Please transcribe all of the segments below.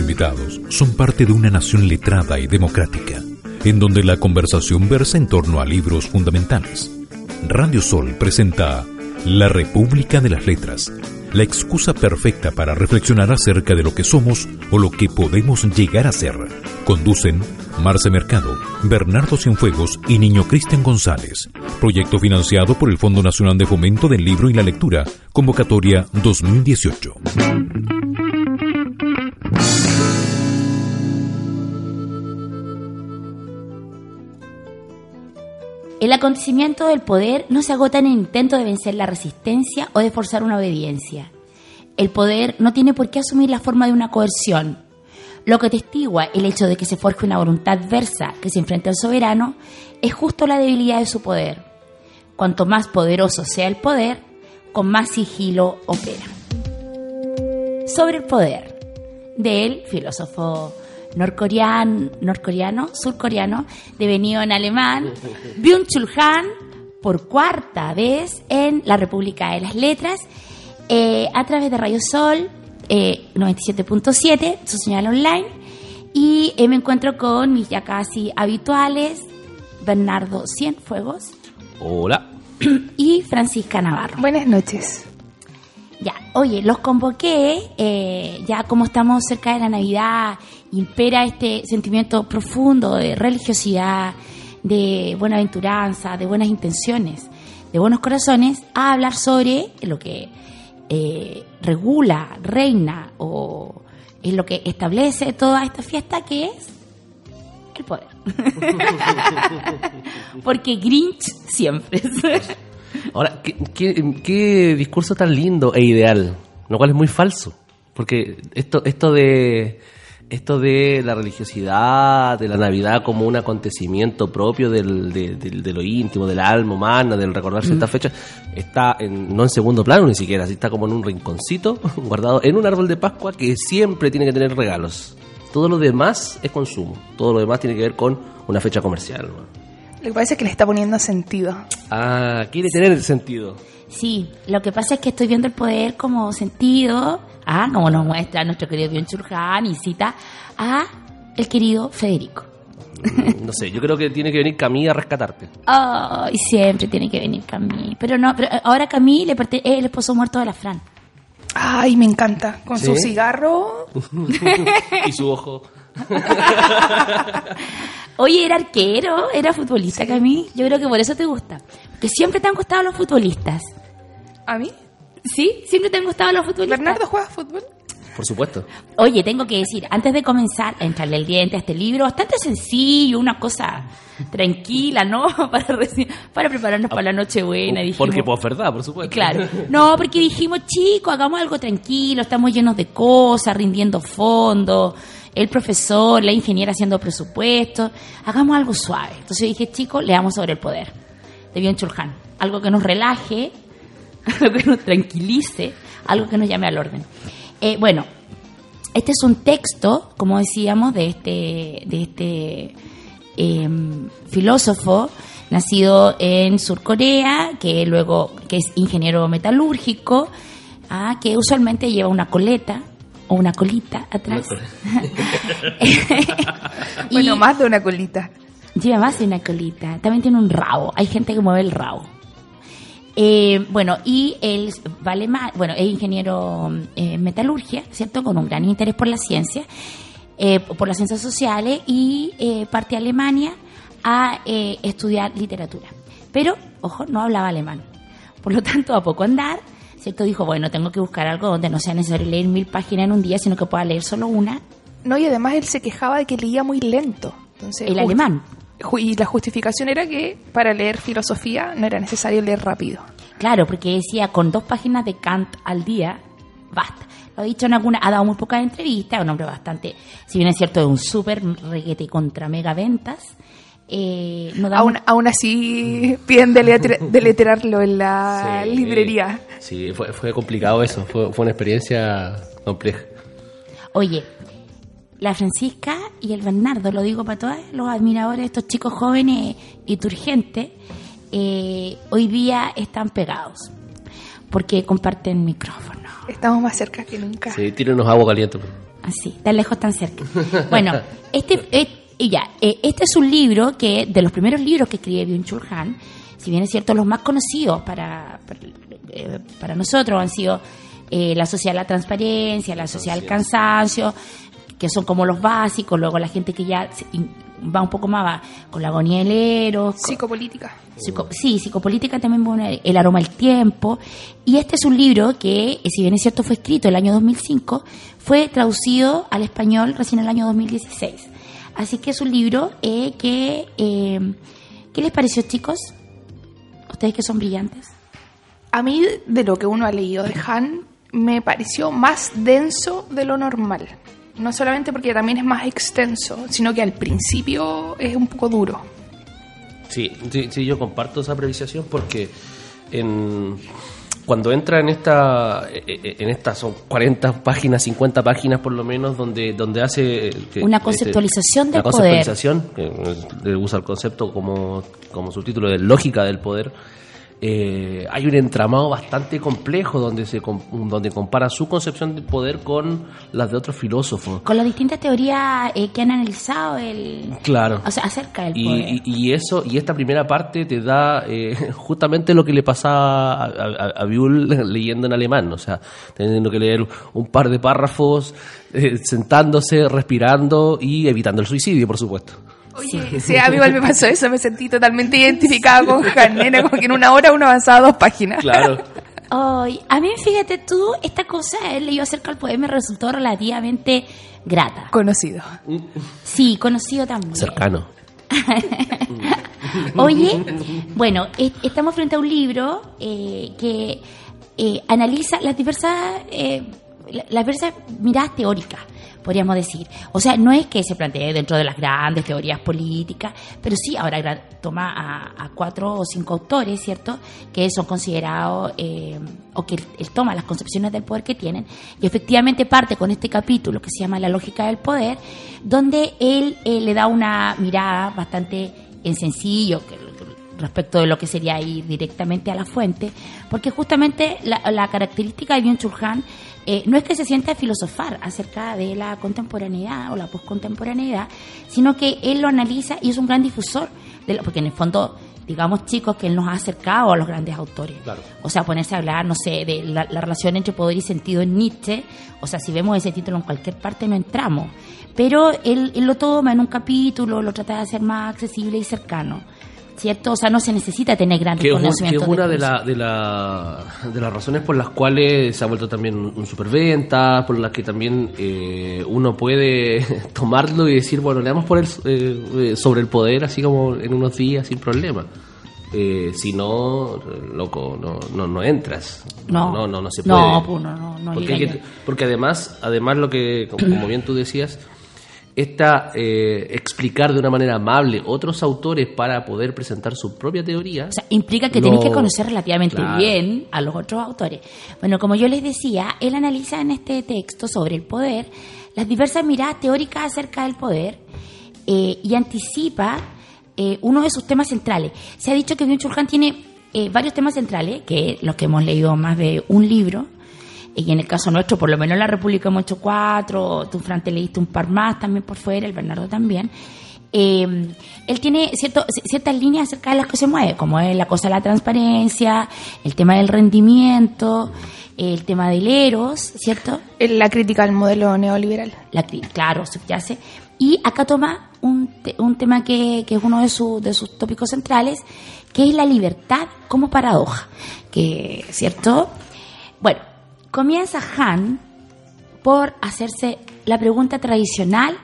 invitados son parte de una nación letrada y democrática, en donde la conversación versa en torno a libros fundamentales. Radio Sol presenta La República de las Letras, la excusa perfecta para reflexionar acerca de lo que somos o lo que podemos llegar a ser. Conducen Marce Mercado, Bernardo Cienfuegos y Niño Cristian González. Proyecto financiado por el Fondo Nacional de Fomento del Libro y la Lectura, convocatoria 2018. El acontecimiento del poder no se agota en el intento de vencer la resistencia o de forzar una obediencia. El poder no tiene por qué asumir la forma de una coerción. Lo que testigua el hecho de que se forje una voluntad adversa que se enfrenta al soberano es justo la debilidad de su poder. Cuanto más poderoso sea el poder, con más sigilo opera. Sobre el poder, del filósofo norcoreano, norcoreano, surcoreano, devenido en alemán, Byung-Chul Han, por cuarta vez en la República de las Letras, eh, a través de Radio Sol eh, 97.7, su señal online, y eh, me encuentro con mis ya casi habituales, Bernardo Cienfuegos. Hola. Y Francisca Navarro. Buenas noches. Ya, oye, los convoqué, eh, ya como estamos cerca de la Navidad, impera este sentimiento profundo de religiosidad, de buenaventuranza, de buenas intenciones, de buenos corazones, a hablar sobre lo que eh, regula, reina o es lo que establece toda esta fiesta que es el poder. Porque Grinch siempre. Ahora, ¿qué, qué, qué discurso tan lindo e ideal, lo cual es muy falso. Porque esto, esto de esto de la religiosidad, de la Navidad como un acontecimiento propio del, de, de- de lo íntimo, del alma humana, del recordar ciertas fechas, está en- no en segundo plano ni siquiera, está como en un rinconcito, guardado en un árbol de Pascua que siempre tiene que tener regalos. Todo lo demás es consumo, todo lo demás tiene que ver con una fecha comercial. ¿no? Lo que parece es que le está poniendo sentido. Ah, quiere tener sentido. Sí, lo que pasa es que estoy viendo el poder como sentido, ah, como nos muestra nuestro querido Bion Churjan y cita a el querido Federico. No sé, yo creo que tiene que venir Camila a rescatarte. Ay, siempre tiene que venir Camille. Pero no, pero ahora Camille le es el esposo muerto de la Fran. Ay, me encanta. Con su cigarro. y su ojo. Oye, era arquero, era futbolista Camille. Yo creo que por eso te gusta. Porque siempre te han gustado los futbolistas. ¿A mí? ¿Sí? Siempre te han gustado los futbolistas. ¿Bernardo juega fútbol? Por supuesto. Oye, tengo que decir, antes de comenzar a entrarle el diente a este libro, bastante sencillo, una cosa tranquila, ¿no? Para, reci- para prepararnos para la noche buena. Porque pues verdad, por supuesto. Claro. No, porque dijimos, chicos, hagamos algo tranquilo, estamos llenos de cosas, rindiendo fondos, el profesor, la ingeniera haciendo presupuestos, hagamos algo suave. Entonces dije, chicos, leamos sobre el poder de Bion Chulhan. Algo que nos relaje, algo que nos tranquilice, algo que nos llame al orden. Eh, bueno, este es un texto, como decíamos, de este, de este eh, filósofo nacido en Surcorea, que luego que es ingeniero metalúrgico, ah, que usualmente lleva una coleta o una colita atrás. Y Bueno, más de una colita. Lleva más de una colita. También tiene un rabo. Hay gente que mueve el rabo. Eh, bueno, y él vale más, bueno, es ingeniero eh, en metalurgia, ¿cierto? Con un gran interés por la ciencia, eh, por las ciencias sociales y eh, parte a Alemania a eh, estudiar literatura. Pero, ojo, no hablaba alemán. Por lo tanto, a poco andar, ¿cierto? Dijo, bueno, tengo que buscar algo donde no sea necesario leer mil páginas en un día, sino que pueda leer solo una, No, y además él se quejaba de que leía muy lento. Entonces, el alemán. Y la justificación era que para leer filosofía no era necesario leer rápido. Claro, porque decía con dos páginas de Kant al día, basta. Lo ha dicho en alguna, ha dado muy pocas entrevistas, un hombre bastante, si bien es cierto, de un súper reguete contra mega ventas, eh, no Aún, aún así piden deletrearlo en la Sí. librería. Sí, fue, fue complicado eso. Fue, fue una experiencia compleja. Oye, la Francisca y el Bernardo, lo digo para todos los admiradores de estos chicos jóvenes y turgentes, eh, hoy día están pegados porque comparten micrófono. Estamos más cerca que nunca. Sí, tírenos agua caliente. Así, tan lejos, tan cerca. Bueno, este, eh, y ya, eh, este es un libro que, de los primeros libros que escribe Byung-Chul Han, si bien es cierto, los más conocidos para, para, eh, para nosotros han sido eh, La Sociedad de la Transparencia, La Sociedad del Cansancio, que son como los básicos, luego la gente que ya va un poco más va con la agonía del Eros, Psicopolítica. Psico- sí, psicopolítica también bueno, el aroma del tiempo. Y este es un libro que, eh, si bien es cierto, fue escrito el año 2005, fue traducido al español recién en el año 2016. Así que es un libro eh, que... eh, ¿Qué les pareció, chicos? Ustedes que son brillantes. A mí, de lo que uno ha leído de Han, me pareció más denso de lo normal. No solamente porque también es más extenso, sino que al principio es un poco duro. Sí, sí, sí, yo comparto esa apreciación porque en, cuando entra en esta, eh, eh, en estas son 40 páginas, 50 páginas por lo menos, donde, donde hace... eh, que- Una este, conceptualización del una conceptualización, que eh, le usa el concepto como, como subtítulo de lógica del poder. Eh, hay un entramado bastante complejo donde se donde compara su concepción del poder con las de otros filósofos. Con las distintas teorías eh, que han analizado el... Claro. O sea, acerca del poder. Y, y- y eso y esta primera parte te da eh, justamente lo que le pasaba a, a, a Buell leyendo en alemán, o sea, teniendo que leer un par de párrafos, eh, sentándose, respirando y evitando el suicidio, por supuesto. Oye, sí, a mí igual me pasó eso, me sentí totalmente identificada con Han. Era como que en una hora uno avanzaba dos páginas. Claro. Ay, a mí, fíjate tú, esta cosa, he leído acerca del poder, me resultó relativamente grata. Conocido. Sí, conocido también. Cercano. Oye, bueno, es- estamos frente a un libro eh, que eh, analiza las diversas, eh, la- las diversas miradas teóricas, podríamos decir. O sea, no es que se plantee dentro de las grandes teorías políticas, pero sí ahora toma a, a cuatro o cinco autores, ¿cierto?, que son considerados, eh, o que él toma las concepciones del poder que tienen, y efectivamente parte con este capítulo que se llama La lógica del poder, donde él eh, le da una mirada bastante en sencillo, que, respecto de lo que sería ir directamente a la fuente, porque justamente la, la característica de Byung-Chul Han eh, no es que se sienta a filosofar acerca de la contemporaneidad o la poscontemporaneidad, sino que él lo analiza y es un gran difusor, de lo- porque en el fondo, digamos chicos, que él nos ha acercado a los grandes autores. Claro. O sea, ponerse a hablar, no sé, de la, la relación entre poder y sentido en Nietzsche, o sea, si vemos ese título en cualquier parte no entramos. Pero él, él lo toma en un capítulo, lo trata de hacer más accesible y cercano. ¿Cierto? O sea, no se necesita tener grandes Que un- que conocimientos. es una de, la, de, la, de las razones por las cuales se ha vuelto también un superventa, por las que también eh, uno puede tomarlo y decir, bueno, leamos por el, eh, eh, sobre el poder así como en unos días sin problema. Eh, si no, loco, no, no, no entras. No. no, no, no se No, puede. pues, no, no, no porque, que- porque además, además lo que, como bien tú decías, esta eh, explicar de una manera amable otros autores para poder presentar su propia teoría. O sea, implica que tienes que conocer relativamente Claro. bien a los otros autores. Bueno, como yo les decía, él analiza en este texto sobre el poder las diversas miradas teóricas acerca del poder eh, y anticipa eh, uno de sus temas centrales. Se ha dicho que Byung-Chul Han tiene eh, varios temas centrales, que los que hemos leído más de un libro, y en el caso nuestro, por lo menos en la República hemos hecho cuatro, tú, Fran, te leíste un par más también por fuera, el Bernardo también. Eh, él tiene cierto, ciertas líneas acerca de las que se mueve, como es la cosa de la transparencia, el tema del rendimiento, el tema del eros, ¿cierto? La crítica al modelo neoliberal. La, claro, subyace. Y acá toma un, te- un tema que, que es uno de, su- de sus tópicos centrales, que es la libertad como paradoja. Que, ¿cierto? Comienza Han por hacerse la pregunta tradicional,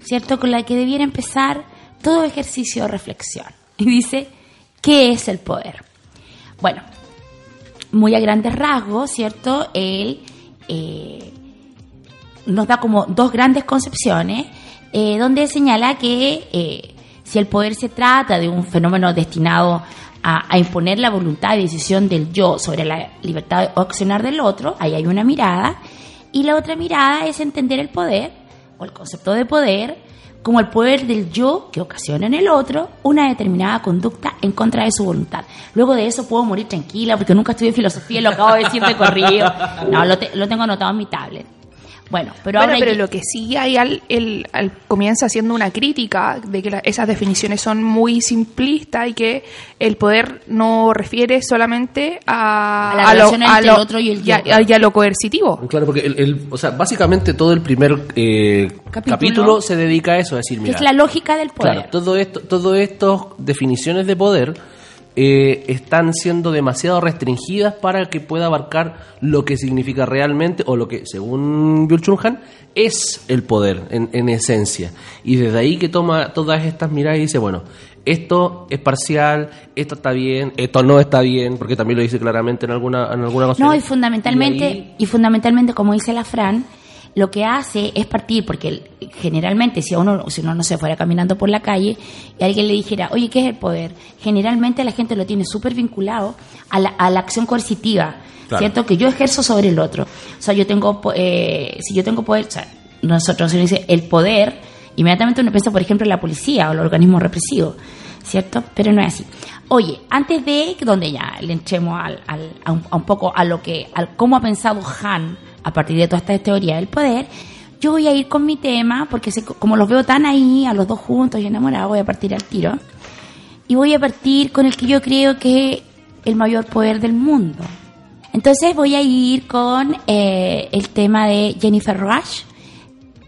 ¿cierto? Con la que debiera empezar todo ejercicio de reflexión. Y dice, ¿qué es el poder? Bueno, muy a grandes rasgos, ¿cierto? Él eh, nos da como dos grandes concepciones, eh, donde señala que eh, si el poder se trata de un fenómeno destinado a, imponer la voluntad y decisión del yo sobre la libertad o accionar del otro, ahí hay una mirada, y la otra mirada es entender el poder o el concepto de poder como el poder del yo que ocasiona en el otro una determinada conducta en contra de su voluntad. Luego de eso puedo morir tranquila porque nunca estudié filosofía y lo acabo de decir de corrido. No, lo, lo tengo anotado en mi tablet. Bueno, pero ahora. pero lo que sí hay al, el, comienza haciendo una crítica de que esas definiciones son muy simplistas y que el poder no refiere solamente a, la relación entre el otro y el. Y a, lo coercitivo. Claro, porque el, o sea, básicamente todo el primer eh, capítulo, se dedica a eso, a decir, mira. Es la lógica del poder. Claro, todo esto, todo estas definiciones de poder eh, están siendo demasiado restringidas para que pueda abarcar lo que significa realmente o lo que, según Byul Han, es el poder en, esencia. Y desde ahí que toma todas estas miradas y dice, bueno, esto es parcial, esto está bien, esto no está bien, porque también lo dice claramente en alguna, en alguna ocasión. No, y fundamentalmente, y fundamentalmente, como dice la Fran, lo que hace es partir, porque generalmente si uno, si uno no se fuera caminando por la calle y alguien le dijera, oye, ¿qué es el poder? Generalmente la gente lo tiene súper vinculado a la, a la acción coercitiva, ¿cierto? Que yo ejerzo sobre el otro. O sea, yo tengo, eh, si yo tengo poder, o sea, nosotros se dice el poder, inmediatamente uno piensa, por ejemplo, en la policía o el organismo represivo, ¿cierto? Pero no es así. Oye, antes de donde ya le entremos al, al, a, un, a, un, poco a lo que, al cómo ha pensado Han a partir de toda esta teoría del poder, yo voy a ir con mi tema, porque como los veo tan ahí, a los dos juntos y enamorados, voy a partir al tiro. Y voy a partir con el que yo creo que es el mayor poder del mundo. Entonces voy a ir con eh, el tema de Jennifer Rush,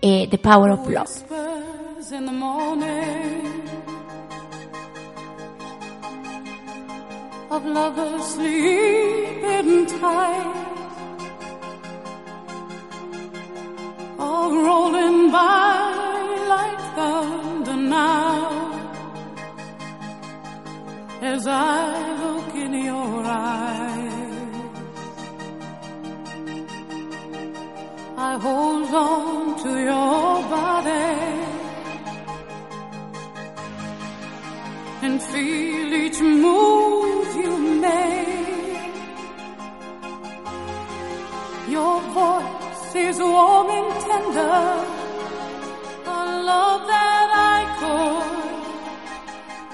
eh, The Power of Love. All rolling by like thunder now. As I look in your eyes, I hold on to your body and feel each move you make. Your voice is warm and tender, a love that I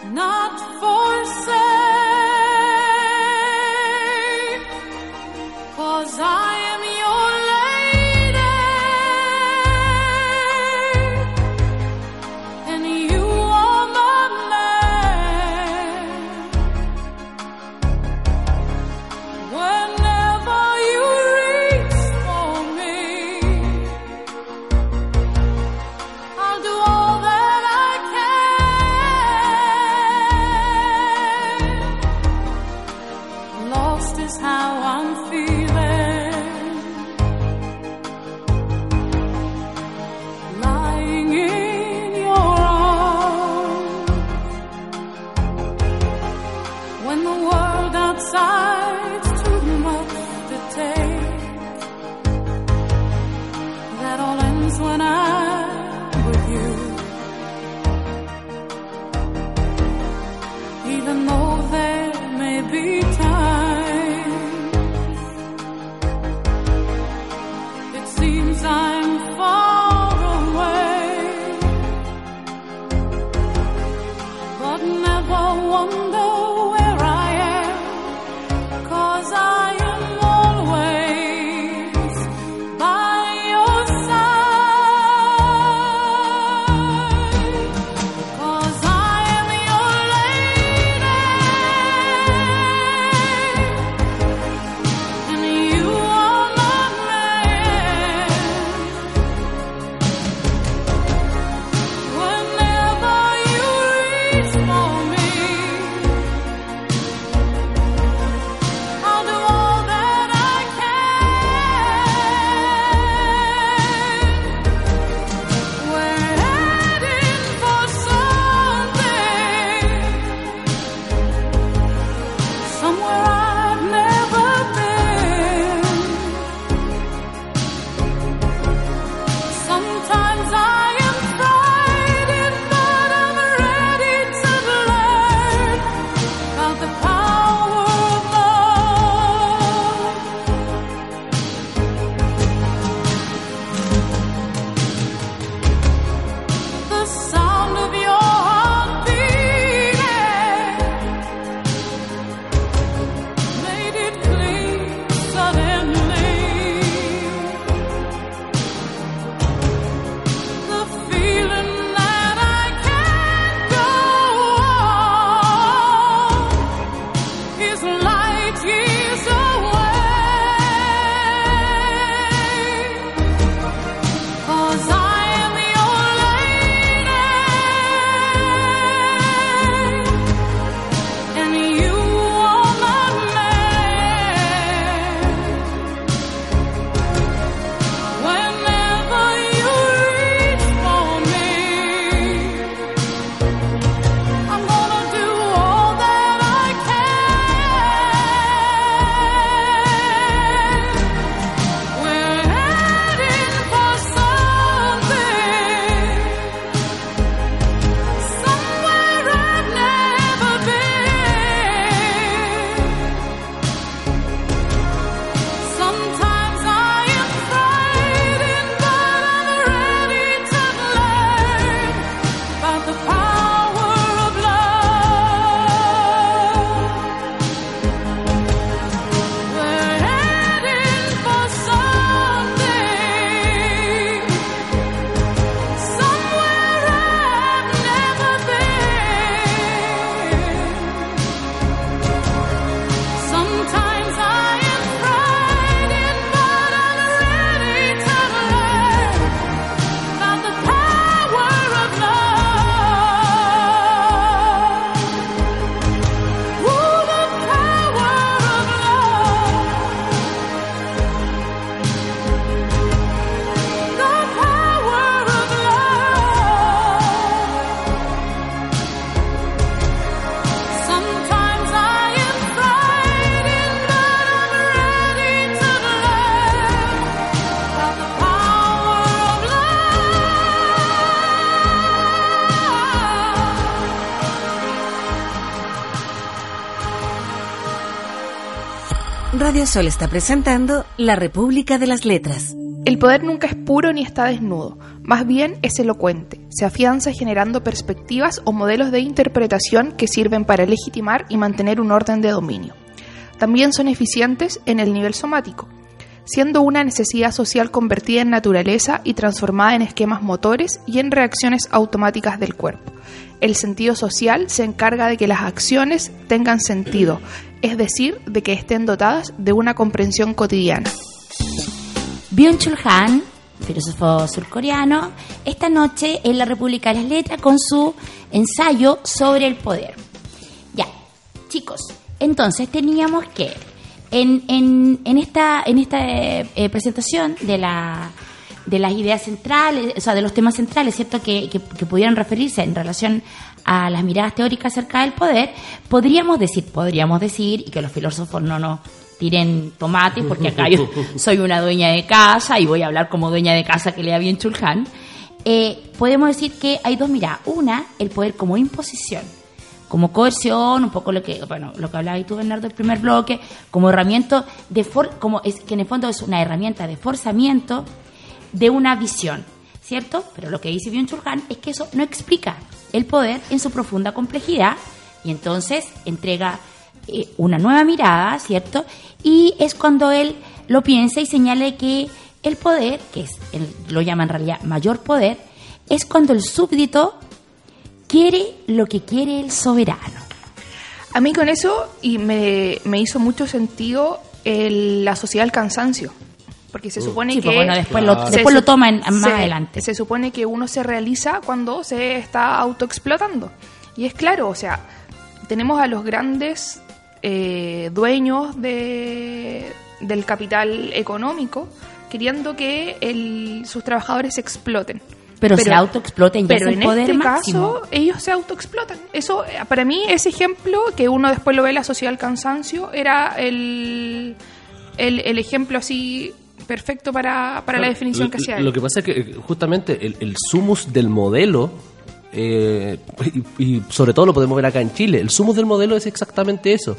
could not forsake. Radio está presentando La República de las Letras. El poder nunca es puro ni está desnudo, más bien es elocuente, se afianza generando perspectivas o modelos de interpretación que sirven para legitimar y mantener un orden de dominio. También son eficientes en el nivel somático, siendo una necesidad social convertida en naturaleza y transformada en esquemas motores y en reacciones automáticas del cuerpo. El sentido social se encarga de que las acciones tengan sentido, es decir, de que estén dotadas de una comprensión cotidiana. Byung-Chul Han, filósofo surcoreano, esta noche en la República de las Letras con su ensayo sobre el poder. Ya, chicos, entonces teníamos que en, en, esta, en esta eh, presentación de la de las ideas centrales, o sea, de los temas centrales, ¿cierto?, que, que, que, pudieran referirse en relación a las miradas teóricas acerca del poder, podríamos decir, podríamos decir, y que los filósofos no nos tiren tomates, porque acá yo soy una dueña de casa y voy a hablar como dueña de casa que le da bien Chulhan, eh, podemos decir que hay dos miradas. Una, el poder como imposición, como coerción, un poco lo que, bueno, lo que hablabas tú, Bernardo, del primer bloque, como herramienta de for, como es que en el fondo es una herramienta de forzamiento de una visión, ¿cierto? Pero lo que dice Byung Chul es que eso no explica el poder en su profunda complejidad y entonces entrega eh, una nueva mirada, ¿cierto? Y es cuando él lo piensa y señala que el poder, que es él lo llama en realidad mayor poder, es cuando el súbdito quiere lo que quiere el soberano. A mí con eso y me, me hizo mucho sentido el, la sociedad del cansancio. Porque se supone Sí, que. pues bueno, después lo, se después lo sup- toma en- más se- adelante. Se supone que uno se realiza cuando se está autoexplotando. Y es claro, o sea, tenemos a los grandes eh, dueños de, del capital económico queriendo que el- sus trabajadores se exploten. Pero, se autoexploten ya Pero es el en poder este máximo. caso, ellos se autoexplotan. Eso, eh, para mí, ese ejemplo, que uno después lo ve en la sociedad del cansancio, era el, el, el ejemplo así perfecto para, para la definición lo- que hacía Lo que pasa es que eh, justamente el, el sumus del modelo, eh, y, y sobre todo lo podemos ver acá en Chile, el sumus del modelo es exactamente eso.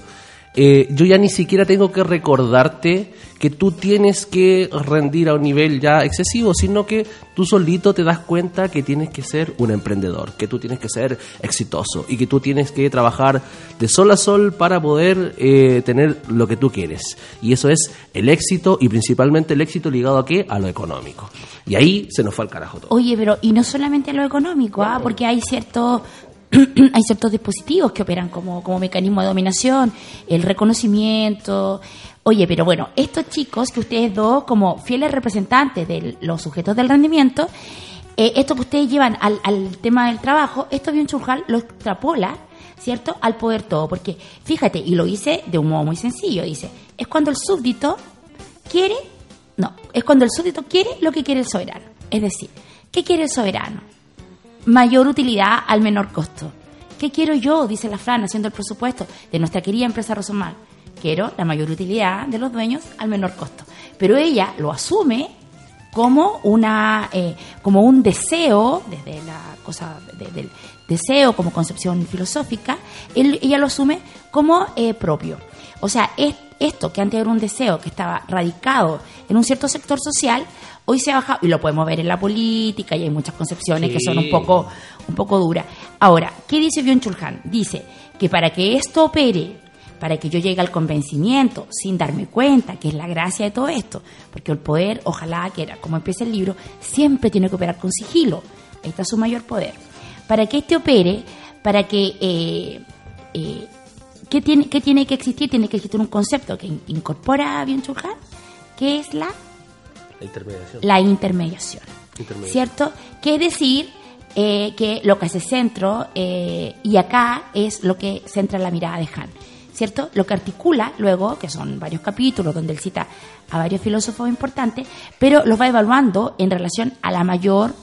Eh, yo ya ni siquiera tengo que recordarte que tú tienes que rendir a un nivel ya excesivo, sino que tú solito te das cuenta que tienes que ser un emprendedor, que tú tienes que ser exitoso y que tú tienes que trabajar de sol a sol para poder eh, tener lo que tú quieres. Y eso es el éxito y principalmente el éxito ligado a qué? A lo económico. Y ahí se nos fue al carajo todo. Oye, pero y no solamente lo económico, ¿ah? porque hay ciertos hay ciertos dispositivos que operan como, como mecanismo de dominación, el reconocimiento. Oye, pero bueno, estos chicos que ustedes dos, como fieles representantes de los sujetos del rendimiento, eh, esto que ustedes llevan al, tema del trabajo, esto bien Churjal lo extrapola, ¿cierto?, al poder todo. Porque, fíjate, y lo hice de un modo muy sencillo, dice, es cuando el súbdito quiere, no, es cuando el súbdito quiere lo que quiere el soberano. Es decir, ¿qué quiere el soberano? Mayor utilidad al menor costo. ¿Qué quiero yo? Dice la Fran, haciendo el presupuesto de nuestra querida empresa Rosomar. Quiero la mayor utilidad de los dueños al menor costo. Pero ella lo asume como una eh, como un deseo desde la cosa de- del deseo como concepción filosófica él- ella lo asume como eh, propio o sea es esto que antes era un deseo que estaba radicado en un cierto sector social hoy se ha bajado y lo podemos ver en la política y hay muchas concepciones que son un poco un poco duras ahora qué dice Byung Chul Han dice que para que esto opere para que yo llegue al convencimiento sin darme cuenta, que es la gracia de todo esto, porque el poder, ojalá que era como empieza el libro, siempre tiene que operar con sigilo, ahí está su mayor poder. Para que este opere, para que... Eh, eh, ¿qué, tiene, ¿Qué tiene que existir? Tiene que existir un concepto que in- incorpora a Byung-Chul Han, que es la La intermediación. la intermediación. Intermediación. ¿Cierto? Decir, eh, que lo que hace centro, eh, y acá es lo que centra la mirada de Han. ¿Cierto? Lo que articula luego, que son varios capítulos donde él cita a varios filósofos importantes, pero los va evaluando en relación a la mayor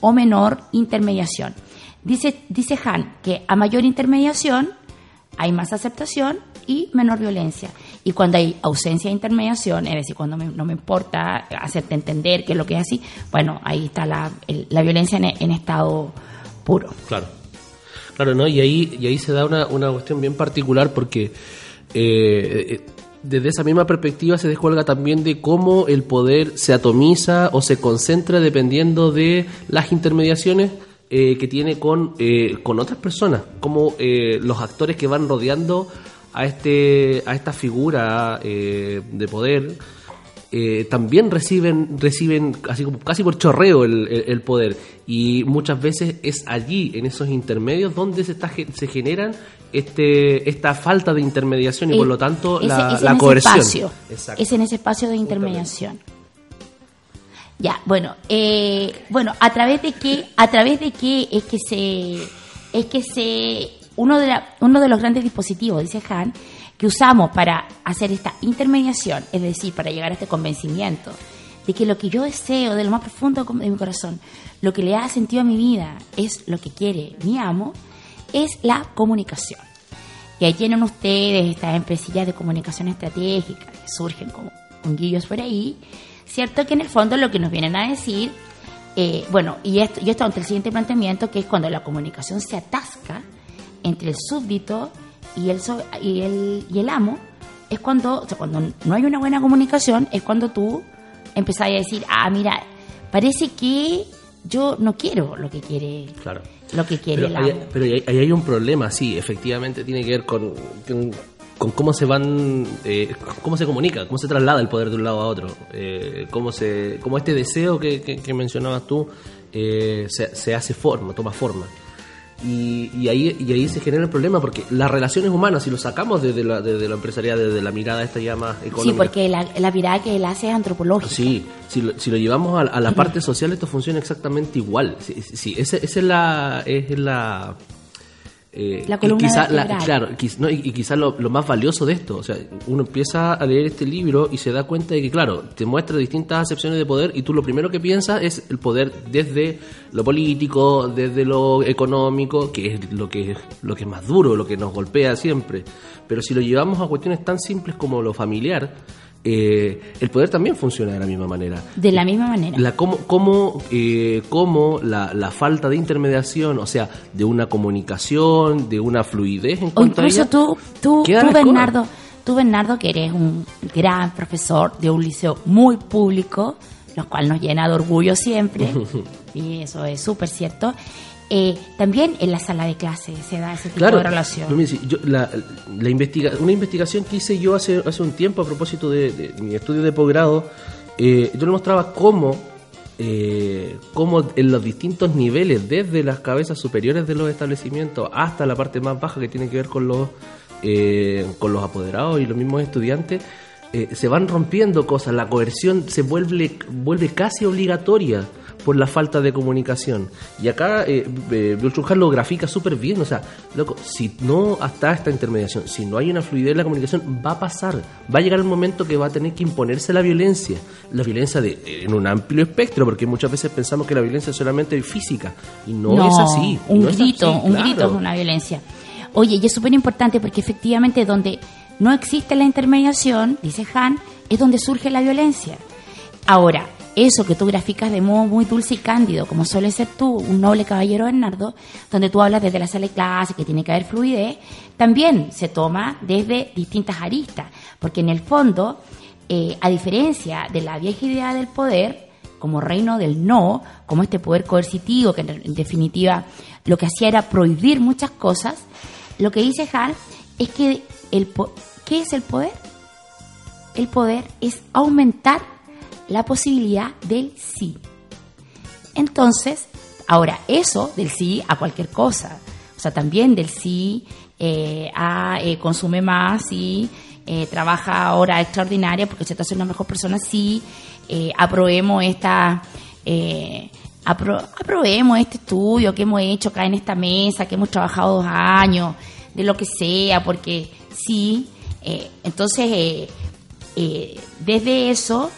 o menor intermediación. Dice, dice Han que a mayor intermediación hay más aceptación y menor violencia. Y cuando hay ausencia de intermediación, es decir, cuando no me importa hacerte entender que es lo que es así, bueno, ahí está la, la violencia en, en estado puro. Claro. Claro, ¿no? Y ahí, y ahí se da una, una cuestión bien particular porque eh, eh, desde esa misma perspectiva se descuelga también de cómo el poder se atomiza o se concentra dependiendo de las intermediaciones eh, que tiene con, eh, con otras personas, como eh, los actores que van rodeando a, este, a esta figura de poder. también reciben, reciben así como casi por chorreo el, el, poder y muchas veces es allí, en esos intermedios, donde se, está, se generan este, esta falta de intermediación y por lo tanto la, la coerción. Es en ese espacio de intermediación. Ya, bueno, eh, bueno, a través de qué, a través de qué es que se, es que se, uno de la, uno de los grandes dispositivos, dice Han, que usamos para hacer esta intermediación, es decir, para llegar a este convencimiento de que lo que yo deseo de lo más profundo de mi corazón, lo que le ha sentido a mi vida, es lo que quiere mi amo, es la comunicación. Y ahí tienen ustedes estas empresillas de comunicación estratégica que surgen como guillos por ahí, ¿cierto? Que en el fondo lo que nos vienen a decir, eh, bueno, y esto, y esto ante el siguiente planteamiento, que es cuando la comunicación se atasca entre el súbdito y el, y el, y el amo, es cuando, o sea, cuando no hay una buena comunicación, es cuando tú empezás a decir, ah, mira, parece que yo no quiero lo que quiere claro. lo que quiere pero, Hay, pero ahí, hay un problema, sí, efectivamente tiene que ver con, con, cómo se van, eh, cómo se comunica, cómo se traslada el poder de un lado a otro, eh, cómo se, cómo este deseo que, que, mencionabas tú eh, se, se hace forma, toma forma. Y, ahí, y ahí se genera el problema porque las relaciones humanas, si lo sacamos desde la, desde la empresarial, desde la mirada esta ya más económica. Sí, porque la, la mirada que él hace es antropológica. Sí, si lo, si lo llevamos a, la parte social, esto funciona exactamente igual. Sí, sí esa, esa es la. Es la eh, la columna Claro, y, quizás lo, más valioso de esto, o sea, uno empieza a leer este libro y se da cuenta de que, claro, te muestra distintas acepciones de poder y tú lo primero que piensas es el poder desde lo político, desde lo económico, que es lo que, lo que es más duro, lo que nos golpea siempre. Pero si lo llevamos a cuestiones tan simples como lo familiar, eh, el poder también funciona de la misma manera. De la misma manera. La, cómo, cómo, eh, cómo la, la, falta de intermediación, o sea, de una comunicación, de una fluidez en cuanto incluso tú, tú, tú Bernardo, tú, Bernardo, que eres un gran profesor de un liceo muy público, lo cual nos llena de orgullo siempre, y eso es súper cierto. Eh, también en la sala de clase se da ese tipo de relación. la, la investiga una investigación que hice yo hace, hace un tiempo a propósito de, mi estudio de posgrado, eh, yo le mostraba cómo, eh, cómo en los distintos niveles, desde las cabezas superiores de los establecimientos hasta la parte más baja que tiene que ver con los, con los apoderados y los mismos estudiantes, se van rompiendo cosas, la coerción se vuelve, vuelve casi obligatoria por la falta de comunicación. Y acá eh, eh lo grafica súper bien, o sea, loco, si no está esta intermediación, si no hay una fluidez en la comunicación, va a pasar, va a llegar el momento que va a tener que imponerse la violencia, la violencia de, en un amplio espectro, porque muchas veces pensamos que la violencia es solamente física, y no, es así. Un grito, un grito es una violencia. Oye, y es súper importante porque efectivamente donde no existe la intermediación, dice Han, es donde surge la violencia. Ahora, eso que tú graficas de modo muy dulce y cándido, como suele ser tú, un noble caballero Bernardo, donde tú hablas desde la sala de clase, que tiene que haber fluidez, también se toma desde distintas aristas, porque en el fondo, eh, a diferencia de la vieja idea del poder, como reino del no, como este poder coercitivo, que en definitiva lo que hacía era prohibir muchas cosas, lo que dice Hal es que el ¿qué es el poder? El poder es aumentar la posibilidad del sí. Entonces, ahora, eso del sí a cualquier cosa, o sea, también del sí eh, a eh, consume más, sí, eh, trabaja hora extraordinaria porque se te hace una mejor persona, sí, aprobemos esta... aprobemos este estudio que hemos hecho acá en esta mesa, que hemos trabajado dos años, de lo que sea, porque sí, entonces desde eso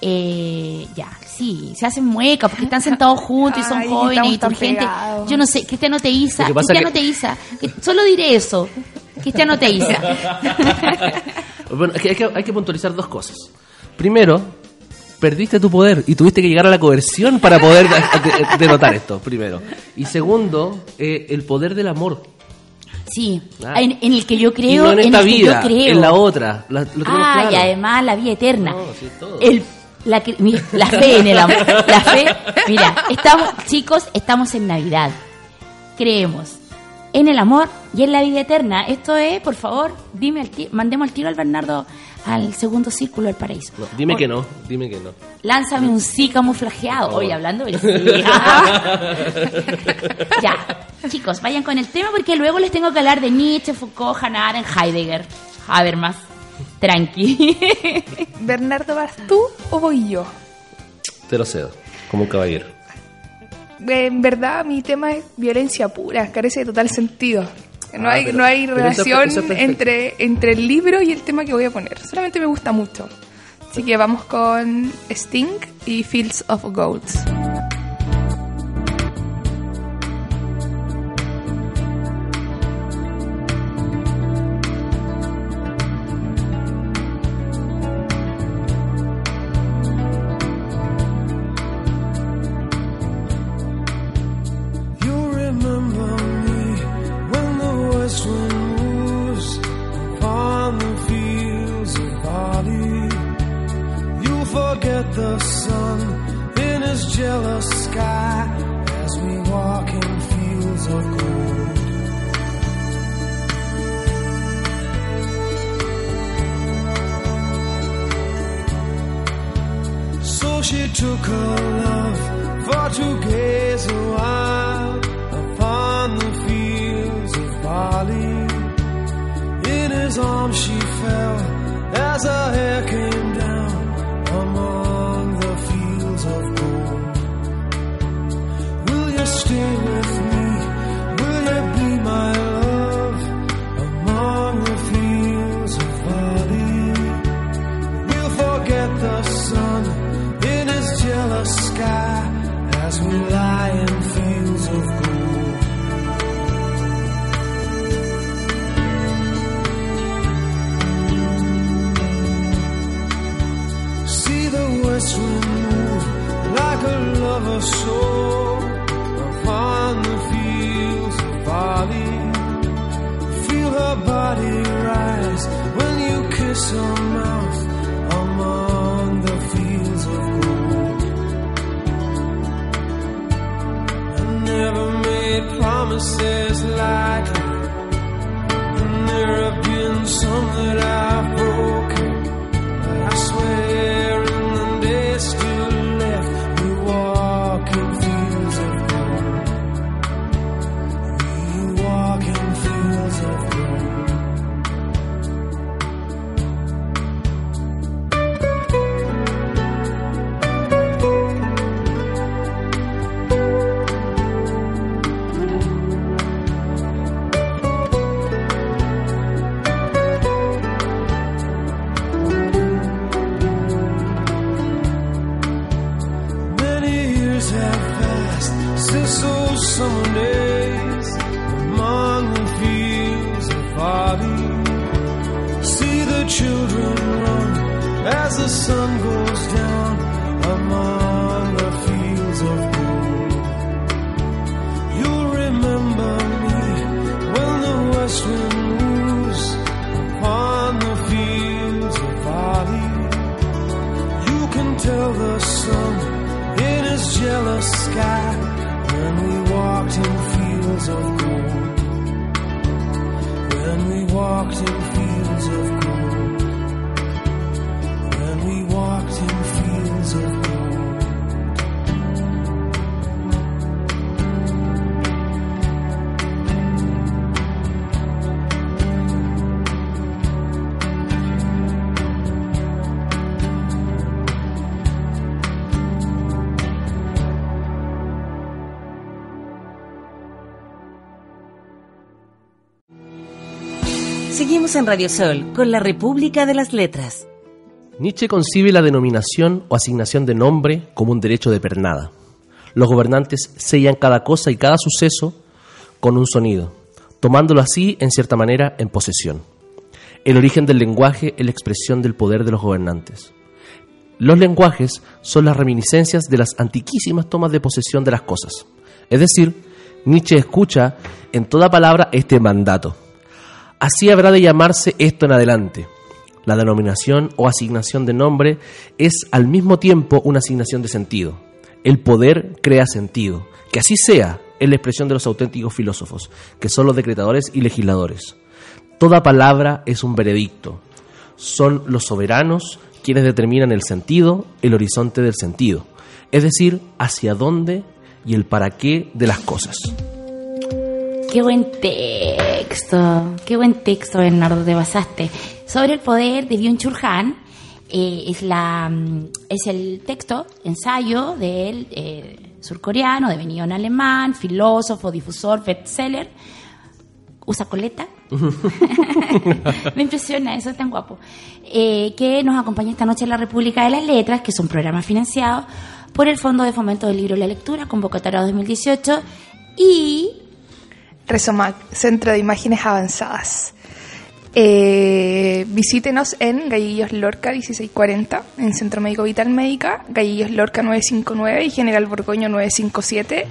eh, ya, sí, se hacen muecas porque están sentados juntos y son jóvenes y gente Yo no sé, Cristiano Teiza, Cristiano que... Teiza, solo diré eso. Cristiano Teiza. bueno, hay que, hay que puntualizar dos cosas. Primero, perdiste tu poder y tuviste que llegar a la coerción para poder denotar esto, primero. Y segundo, eh, el poder del amor. Sí, Ah. en, en el que yo creo, y no en esta el que vida, yo creo. en la otra. La- lo Ah, claro. y además la vida eterna. No, sí, todo. El, la, fe en el amor. La fe, mira, estamos, chicos, estamos en Navidad. Creemos en el amor y en la vida eterna. Esto es, por favor, dime ti- mandemos al tiro al Bernardo al segundo círculo del paraíso. No, dime Por- que no, dime que no. Lánzame un sí camuflajeado. Oye, hablando del sí. ya, chicos, vayan con el tema porque luego les tengo que hablar de Nietzsche, Foucault, Hannah Arendt, Heidegger, Habermas. Tranqui. Bernardo, ¿vas tú o voy yo? Te lo cedo, como un caballero. En verdad, mi tema es violencia pura, carece de total sentido. No Ah, hay, pero- no hay eso relación eso entre, entre el libro y el tema que voy a poner. Solamente me gusta mucho. Así que vamos con Sting y Fields of Gold. Of gold. When we walked in fields of gold. En Radio Sol con la República de las Letras. Nietzsche concibe la denominación o asignación de nombre como un derecho de pernada. Los gobernantes sellan cada cosa y cada suceso con un sonido, tomándolo así, en cierta manera, en posesión. El origen del lenguaje es la expresión del poder de los gobernantes. Los lenguajes son las reminiscencias de las antiquísimas tomas de posesión de las cosas. Es decir, Nietzsche escucha en toda palabra este mandato. Así habrá de llamarse esto en adelante. La denominación o asignación de nombre es al mismo tiempo una asignación de sentido. El poder crea sentido. Que así sea es la expresión de los auténticos filósofos, que son los decretadores y legisladores. Toda palabra es un veredicto. Son los soberanos quienes determinan el sentido, el horizonte del sentido, es decir, hacia dónde y el para qué de las cosas. Qué buen texto, qué buen texto, Bernardo, te basaste. Sobre el poder de Byung-Chul Han, eh, es, la, mm, es el texto, ensayo del eh, surcoreano, devenido en alemán, filósofo, difusor, bestseller. Usa coleta. Me impresiona, eso es tan guapo. Eh, que nos acompaña esta noche en la República de las Letras, que es un programa financiado por el Fondo de Fomento del Libro y la Lectura, convocatoria 2018, y Resomac, Centro de Imágenes Avanzadas. Eh, visítenos en Gallillos Lorca 1640, en Centro Médico Vital Médica, Gallillos Lorca 959 y General Borgoño 957,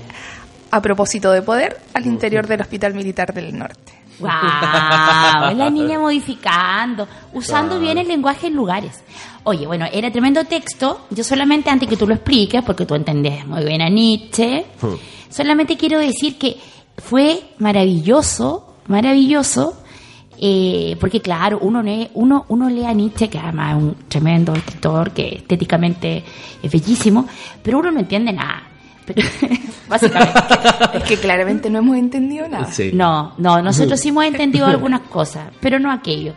a propósito de poder, al interior del Hospital Militar del Norte. ¡Wow! La niña modificando, usando bien el lenguaje en lugares. Oye, bueno, era tremendo texto. Yo solamente, antes que tú lo expliques, porque tú entendés muy bien a Nietzsche, solamente quiero decir que fue maravilloso, maravilloso, eh, porque claro, uno, lee- uno, uno lee a Nietzsche, que además es un tremendo escritor, que estéticamente es bellísimo, pero uno no entiende nada. Pero, básicamente. Es que claramente no hemos entendido nada. Sí. No, no, nosotros sí hemos entendido algunas cosas, pero no aquello.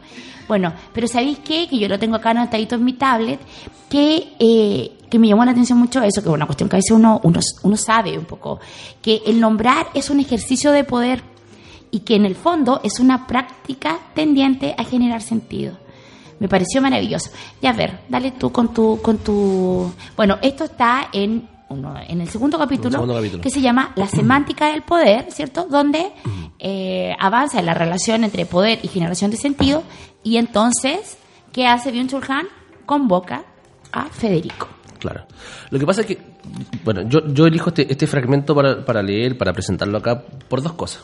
Bueno, pero ¿sabéis qué? Que yo lo tengo acá anotadito en mi tablet, que, eh, que me llamó la atención mucho eso, que es una cuestión que a veces uno, uno, uno sabe un poco, que el nombrar es un ejercicio de poder y que en el fondo es una práctica tendiente a generar sentido. Me pareció maravilloso. Ya a ver, dale tú con tu, con tu. Bueno, esto está en uno, en el segundo capítulo, segundo capítulo. que se llama La semántica del poder, ¿cierto? Donde eh, avanza la relación entre poder y generación de sentido. Y entonces, ¿qué hace Byung-Chul Han? Convoca a Federico. Claro. Lo que pasa es que, bueno, yo, yo elijo este, este fragmento para, para leer, para presentarlo acá, por dos cosas.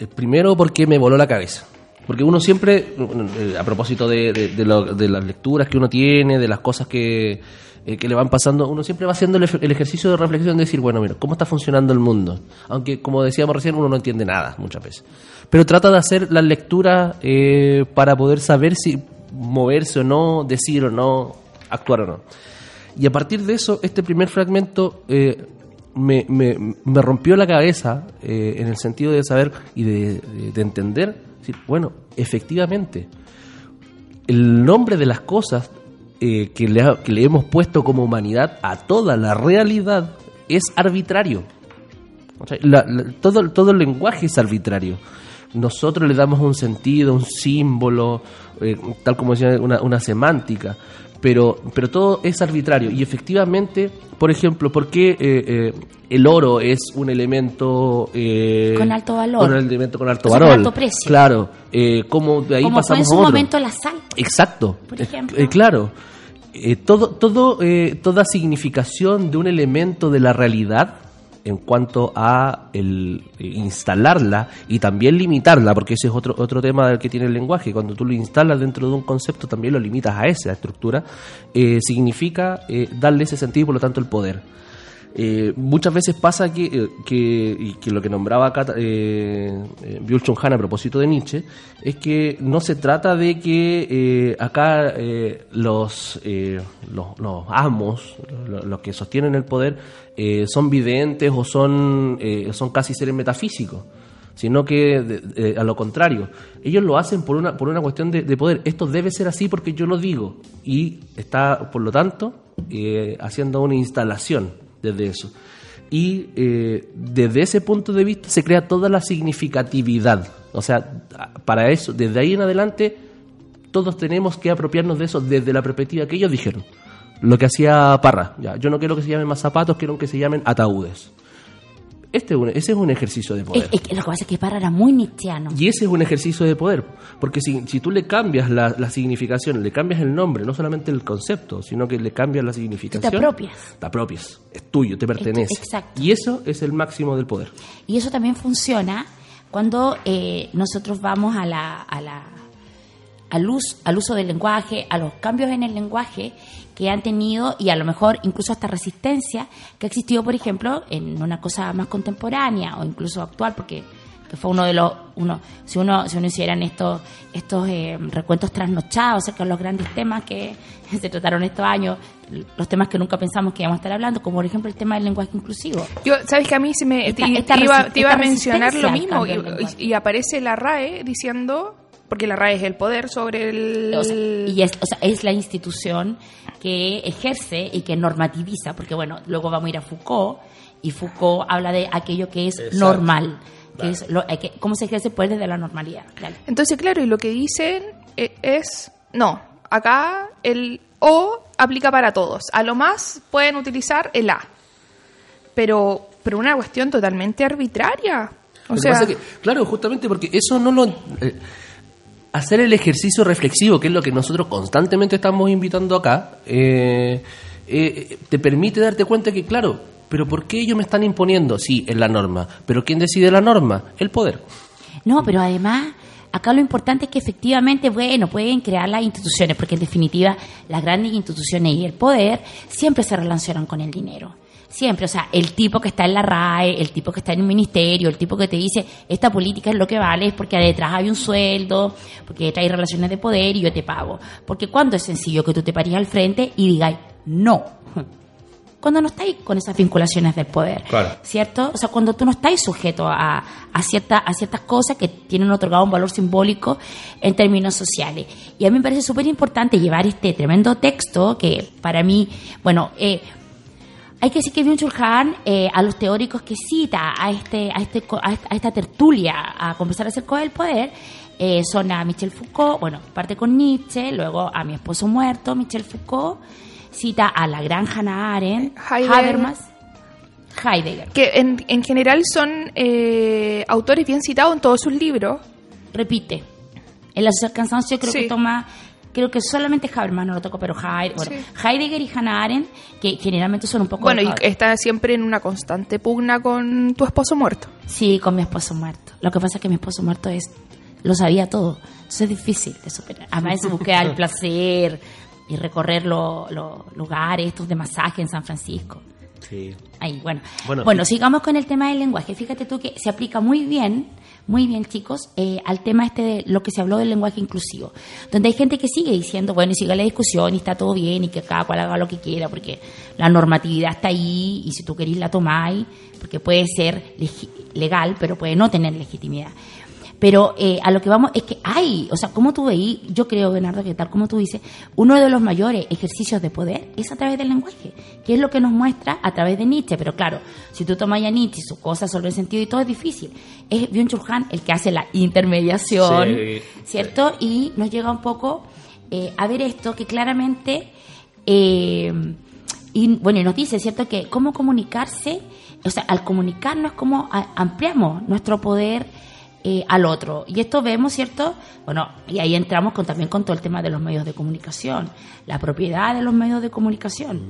Eh, primero, porque me voló la cabeza. Porque uno siempre, eh, a propósito de, de- de lo- de las lecturas que uno tiene, de las cosas que, eh, le van pasando, uno siempre va haciendo el, el ejercicio de reflexión de decir, bueno, mira, ¿cómo está funcionando el mundo? Aunque, como decíamos recién, uno no entiende nada muchas veces. Pero trata de hacer las lecturas para poder saber si moverse o no, decir o no, actuar o no. Y a partir de eso, este primer fragmento eh, me, me- rompió la cabeza eh, en el sentido de saber y de, de- de entender, decir, bueno, efectivamente, el nombre de las cosas eh, que, le, que le hemos puesto como humanidad a toda la realidad es arbitrario. Todo, todo el lenguaje es arbitrario. Nosotros le damos un sentido, un símbolo, eh, tal como decía, una, una semántica, pero, pero todo es arbitrario. Y efectivamente, por ejemplo, ¿por qué eh, eh, el oro es un elemento... eh, Con alto valor. Con un elemento con alto O sea, con valor. alto precio. Claro. Eh, como de ahí Como fue en pasamos su otro. momento la sal. Exacto. Por Eh, ejemplo. eh, claro. Todo, todo, toda significación de un elemento de la realidad en cuanto a el instalarla y también limitarla, porque ese es otro, otro tema del que tiene el lenguaje. Cuando tú lo instalas dentro de un concepto, también lo limitas a esa estructura, eh, significa eh, darle ese sentido y por lo tanto el poder. Eh, muchas veces pasa que, que, y que lo que nombraba acá eh, a propósito de Nietzsche es que no se trata de que acá los, los, los amos, lo- los, que sostienen el poder, eh, son videntes o son, eh, son casi seres metafísicos sino que a lo contrario, ellos lo hacen por una, por una cuestión de, de poder. Esto debe ser así porque yo lo digo y está, por lo tanto, eh, haciendo una instalación desde eso. Y eh, desde ese punto de vista se crea toda la significatividad. O sea, para eso, desde ahí en adelante, todos tenemos que apropiarnos de eso desde la perspectiva que ellos dijeron. Lo que hacía Parra. Ya, yo no quiero que se llamen más zapatos, quiero que se llamen ataúdes Este es un, ese es un ejercicio de poder. Es- es que lo que pasa es que Parra era muy nietzscheano. Y ese es un ejercicio de poder, porque si, si tú le cambias la, la significación, le cambias el nombre, no solamente el concepto, sino que le cambias la significación. apropias. Te apropias, es tuyo, te pertenece. exacto. Y eso es el máximo del poder. Y eso también funciona cuando eh, nosotros vamos a la, a la, al, us- al uso del lenguaje, a los cambios en el lenguaje que han tenido y a lo mejor incluso hasta resistencia que ha existido, por ejemplo, en una cosa más contemporánea o incluso actual, porque que fue uno de los uno si uno si uno hicieran estos estos eh, recuentos trasnochados acerca de los grandes temas que se trataron estos años los temas que nunca pensamos que íbamos a estar hablando como por ejemplo el tema del lenguaje inclusivo. Yo, ¿sabes que a mí se me Esta- te, esta te iba, te iba a mencionar lo mismo y, y aparece la RAE diciendo porque la RAE es el poder sobre el O sea, y es, o sea, es la institución que ejerce y que normativiza, porque bueno, luego vamos a ir a Foucault y Foucault habla de aquello que es Exacto. normal, que es lo, hay que, cómo se ejerce poder desde la normalidad. Dale. Entonces, claro, y lo que dicen eh, es, no, acá el O aplica para todos. A lo más pueden utilizar el A. Pero, pero una cuestión totalmente arbitraria. O sea, que, claro, justamente porque eso no lo... eh, hacer el ejercicio reflexivo, que es lo que nosotros constantemente estamos invitando acá, eh, eh, te permite darte cuenta que, claro, pero ¿por qué ellos me están imponiendo? Sí, es la norma. ¿Pero quién decide la norma? El poder. No, pero además, acá lo importante es que efectivamente, bueno, pueden crear las instituciones, porque en definitiva las grandes instituciones y el poder siempre se relacionan con el dinero. Siempre, o sea, el tipo que está en la RAE, el tipo que está en un ministerio, el tipo que te dice esta política es lo que vale, es porque detrás hay un sueldo, porque detrás hay relaciones de poder y yo te pago. Porque cuando es sencillo que tú te pares al frente y digáis no. Cuando no estáis con esas vinculaciones del poder. Claro. ¿cierto? O sea, cuando tú no estás sujeto a, a, cierta, a ciertas cosas que tienen otorgado un valor simbólico en términos sociales. Y a mí me parece súper importante llevar este tremendo texto que para mí, bueno, eh, hay que decir que Byung-Chul Han, eh, a los teóricos que cita a este, a este, a esta, tertulia a conversar acerca del poder, eh, son a Michel Foucault, bueno, parte con Nietzsche, luego a mi esposo muerto, Michel Foucault, cita a la gran Hannah Arendt, Heidegger. Habermas, Heidegger. que en, en general son eh, autores bien citados en todos sus libros. repite. En la sociedad cansancio creo Sí. que toma, creo que solamente Habermas no lo tocó, pero Heidegger, bueno, Sí. Heidegger y Hannah Arendt, que generalmente son un poco... Bueno, y está siempre en una constante pugna con tu esposo muerto. Sí, con mi esposo muerto. Lo que pasa es que mi esposo muerto es lo sabía todo. Entonces es difícil de superar. Además, búsqueda del placer y recorrer los lugares estos de masaje en San Francisco. Sí. Ahí, bueno. Bueno, Bueno, y- sigamos con el tema del lenguaje. Fíjate tú que se aplica muy bien, muy bien, chicos, eh, al tema este de lo que se habló del lenguaje inclusivo. Donde hay gente que sigue diciendo, bueno, y siga la discusión y está todo bien y que cada cual haga lo que quiera porque la normatividad está ahí y si tú querís la tomáis, porque puede ser legal, pero puede no tener legitimidad. Pero eh, a lo que vamos es que hay, o sea, como tú veís, yo creo, Bernardo, que tal como tú dices, uno de los mayores ejercicios de poder es a través del lenguaje, que es lo que nos muestra a través de Nietzsche. Pero claro, si tú tomas a Nietzsche, su cosa sobre el sentido y todo es difícil. Es Byung-Chul Han el que hace la intermediación, Sí, ¿cierto? Y nos llega un poco eh, a ver esto que claramente, eh, y bueno, y nos dice, ¿cierto? Que cómo comunicarse, o sea, al comunicarnos, cómo ampliamos nuestro poder eh, al otro. Y esto vemos, ¿cierto? Bueno, y ahí entramos con, también con todo el tema de los medios de comunicación, la propiedad de los medios de comunicación.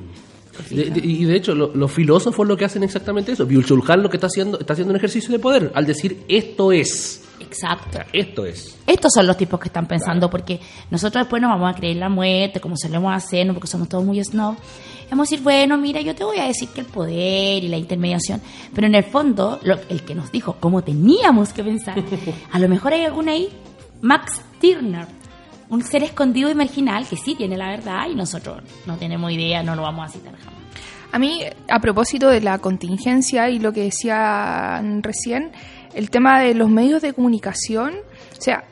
Y de hecho, lo- los filósofos lo que hacen exactamente eso. Byung-Chul Han lo que está haciendo, está haciendo un ejercicio de poder al decir esto es. Exacto. Esto es. Estos son los tipos que están pensando, porque nosotros después nos vamos a creer la muerte, como solemos hacer, ¿no? porque somos todos muy snob. Vamos a decir, bueno, mira, yo te voy a decir que el poder y la intermediación, pero en el fondo, lo- el que nos dijo cómo teníamos que pensar, a lo mejor hay alguna ahí, Max Stirner, un ser escondido y marginal que sí tiene la verdad y nosotros no tenemos idea, no lo vamos a citar jamás. A mí, a propósito de la contingencia y lo que decían recién, el tema de los medios de comunicación, o sea,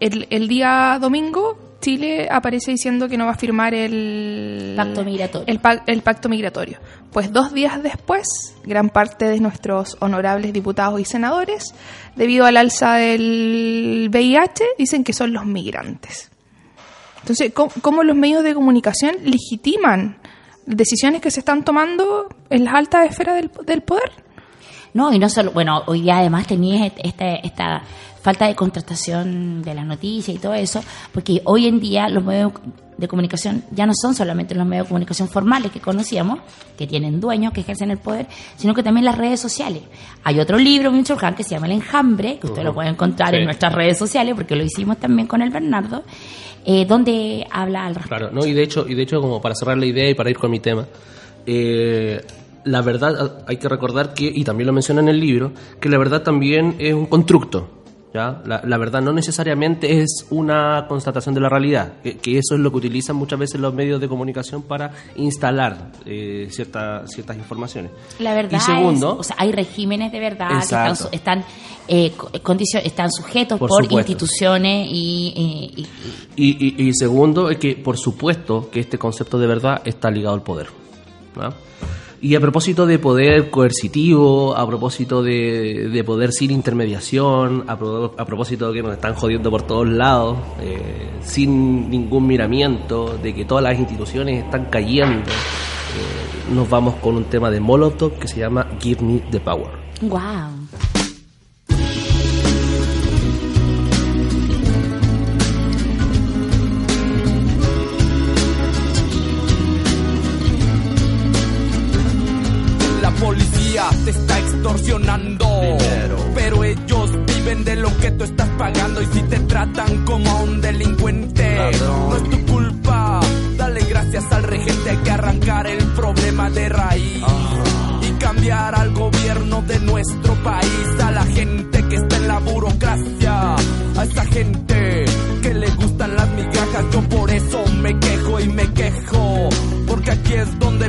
el, el día domingo Chile aparece diciendo que no va a firmar el Pacto migratorio. El, pa- el pacto migratorio. Pues dos días después, gran parte de nuestros honorables diputados y senadores, debido al alza del VIH, dicen que son los migrantes. Entonces, ¿cómo, cómo los medios de comunicación legitiman decisiones que se están tomando en las altas esferas del, del poder? No, y no solo, bueno, hoy día además tenías et- esta, esta falta de contrastación de las noticias y todo eso, porque hoy en día los medios de comunicación ya no son solamente los medios de comunicación formales que conocíamos, que tienen dueños, que ejercen el poder, sino que también las redes sociales. Hay otro libro, Han, que se llama El Enjambre, que usted lo puede encontrar Sí. en nuestras redes sociales, porque lo hicimos también con el Bernardo, eh, donde habla al respecto. Claro, no, y de hecho, y de hecho, como para cerrar la idea y para ir con mi tema, eh, la verdad hay que recordar que, y también lo menciona en el libro, que la verdad también es un constructo. ¿ya? La, la verdad no necesariamente es una constatación de la realidad, que, que eso es lo que utilizan muchas veces los medios de comunicación para instalar eh, cierta- ciertas informaciones. La verdad y segundo, es, o sea, hay regímenes de verdad que están, Exacto. están, eh, condicio- están sujetos Por por, instituciones y, y- y- Y, y- y segundo, es que por supuesto que este concepto de verdad está ligado al poder. ¿no? Y a propósito de poder coercitivo, a propósito de, de poder sin intermediación, a, pro- a propósito de que nos están jodiendo por todos lados, eh, sin ningún miramiento, de que todas las instituciones están cayendo, eh, nos vamos con un tema de Molotov que se llama Give Me the Power. wow. Extorsionando. Pero ellos viven de lo que tú estás pagando. Y si te tratan como a un delincuente, no es tu culpa. Dale gracias al regente. Hay que arrancar el problema de raíz. Y cambiar al gobierno de nuestro país. A la gente que está en la burocracia. A esa gente que le gustan las migajas. Yo por eso me quejo y me quejo. Porque aquí es donde